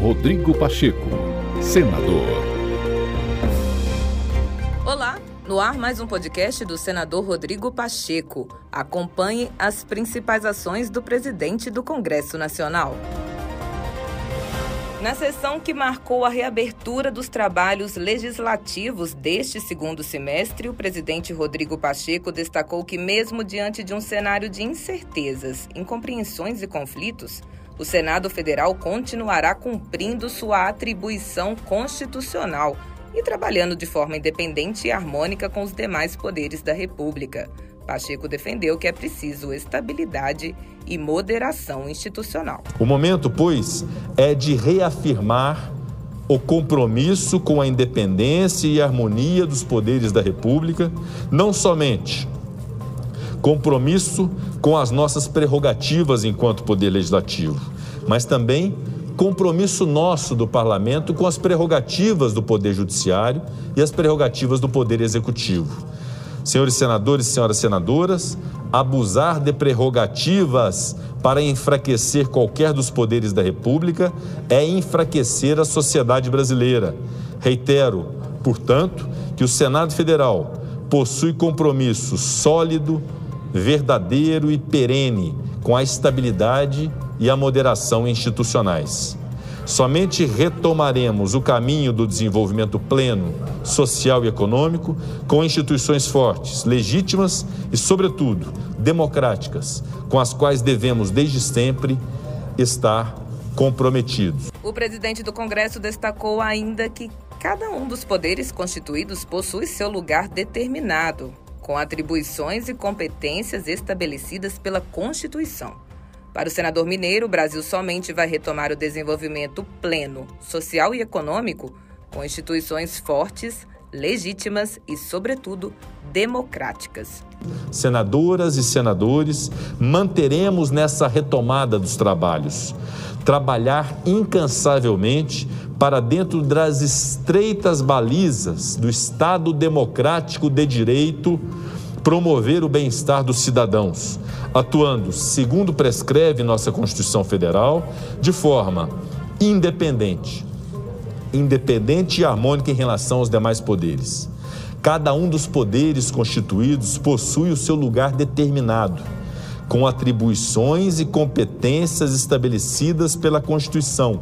Rodrigo Pacheco, senador. Olá, no ar mais um podcast do senador Rodrigo Pacheco. Acompanhe as principais ações do presidente do Congresso Nacional. Na sessão que marcou a reabertura dos trabalhos legislativos deste segundo semestre, o presidente Rodrigo Pacheco destacou que, mesmo diante de um cenário de incertezas, incompreensões e conflitos, o Senado Federal continuará cumprindo sua atribuição constitucional e trabalhando de forma independente e harmônica com os demais poderes da República. Pacheco defendeu que é preciso estabilidade e moderação institucional. O momento, pois, é de reafirmar o compromisso com a independência e harmonia dos poderes da República, não somente compromisso com as nossas prerrogativas enquanto poder legislativo, mas também compromisso nosso do parlamento com as prerrogativas do poder judiciário e as prerrogativas do poder executivo senhores senadores e senhoras senadoras, abusar de prerrogativas para enfraquecer qualquer dos poderes da República é enfraquecer a sociedade brasileira. Reitero, portanto, que o Senado Federal possui compromisso sólido, verdadeiro e perene com a estabilidade e a moderação institucionais. Somente retomaremos o caminho do desenvolvimento pleno, social e econômico, com instituições fortes, legítimas e, sobretudo, democráticas, com as quais devemos, desde sempre, estar comprometidos. O presidente do Congresso destacou ainda que cada um dos poderes constituídos possui seu lugar determinado, com atribuições e competências estabelecidas pela Constituição. Para o senador mineiro, o Brasil somente vai retomar o desenvolvimento pleno, social e econômico, com instituições fortes, legítimas e, sobretudo, democráticas. Senadoras e senadores, manteremos nessa retomada dos trabalhos. Trabalhar incansavelmente para dentro das estreitas balizas do Estado democrático de direito promover o bem-estar dos cidadãos, atuando, segundo prescreve nossa Constituição Federal, de forma independente, independente e harmônica em relação aos demais poderes. Cada um dos poderes constituídos possui o seu lugar determinado, com atribuições e competências estabelecidas pela Constituição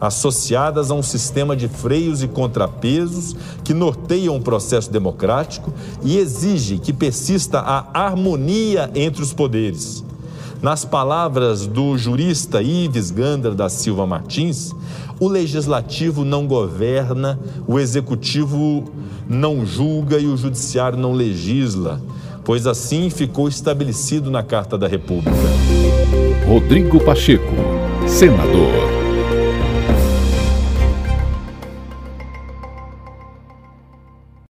associadas a um sistema de freios e contrapesos que norteiam o processo democrático e exige que persista a harmonia entre os poderes. Nas palavras do jurista Ives Gandra da Silva Martins, o legislativo não governa, o executivo não julga e o judiciário não legisla, pois assim ficou estabelecido na Carta da República. Rodrigo Pacheco, senador.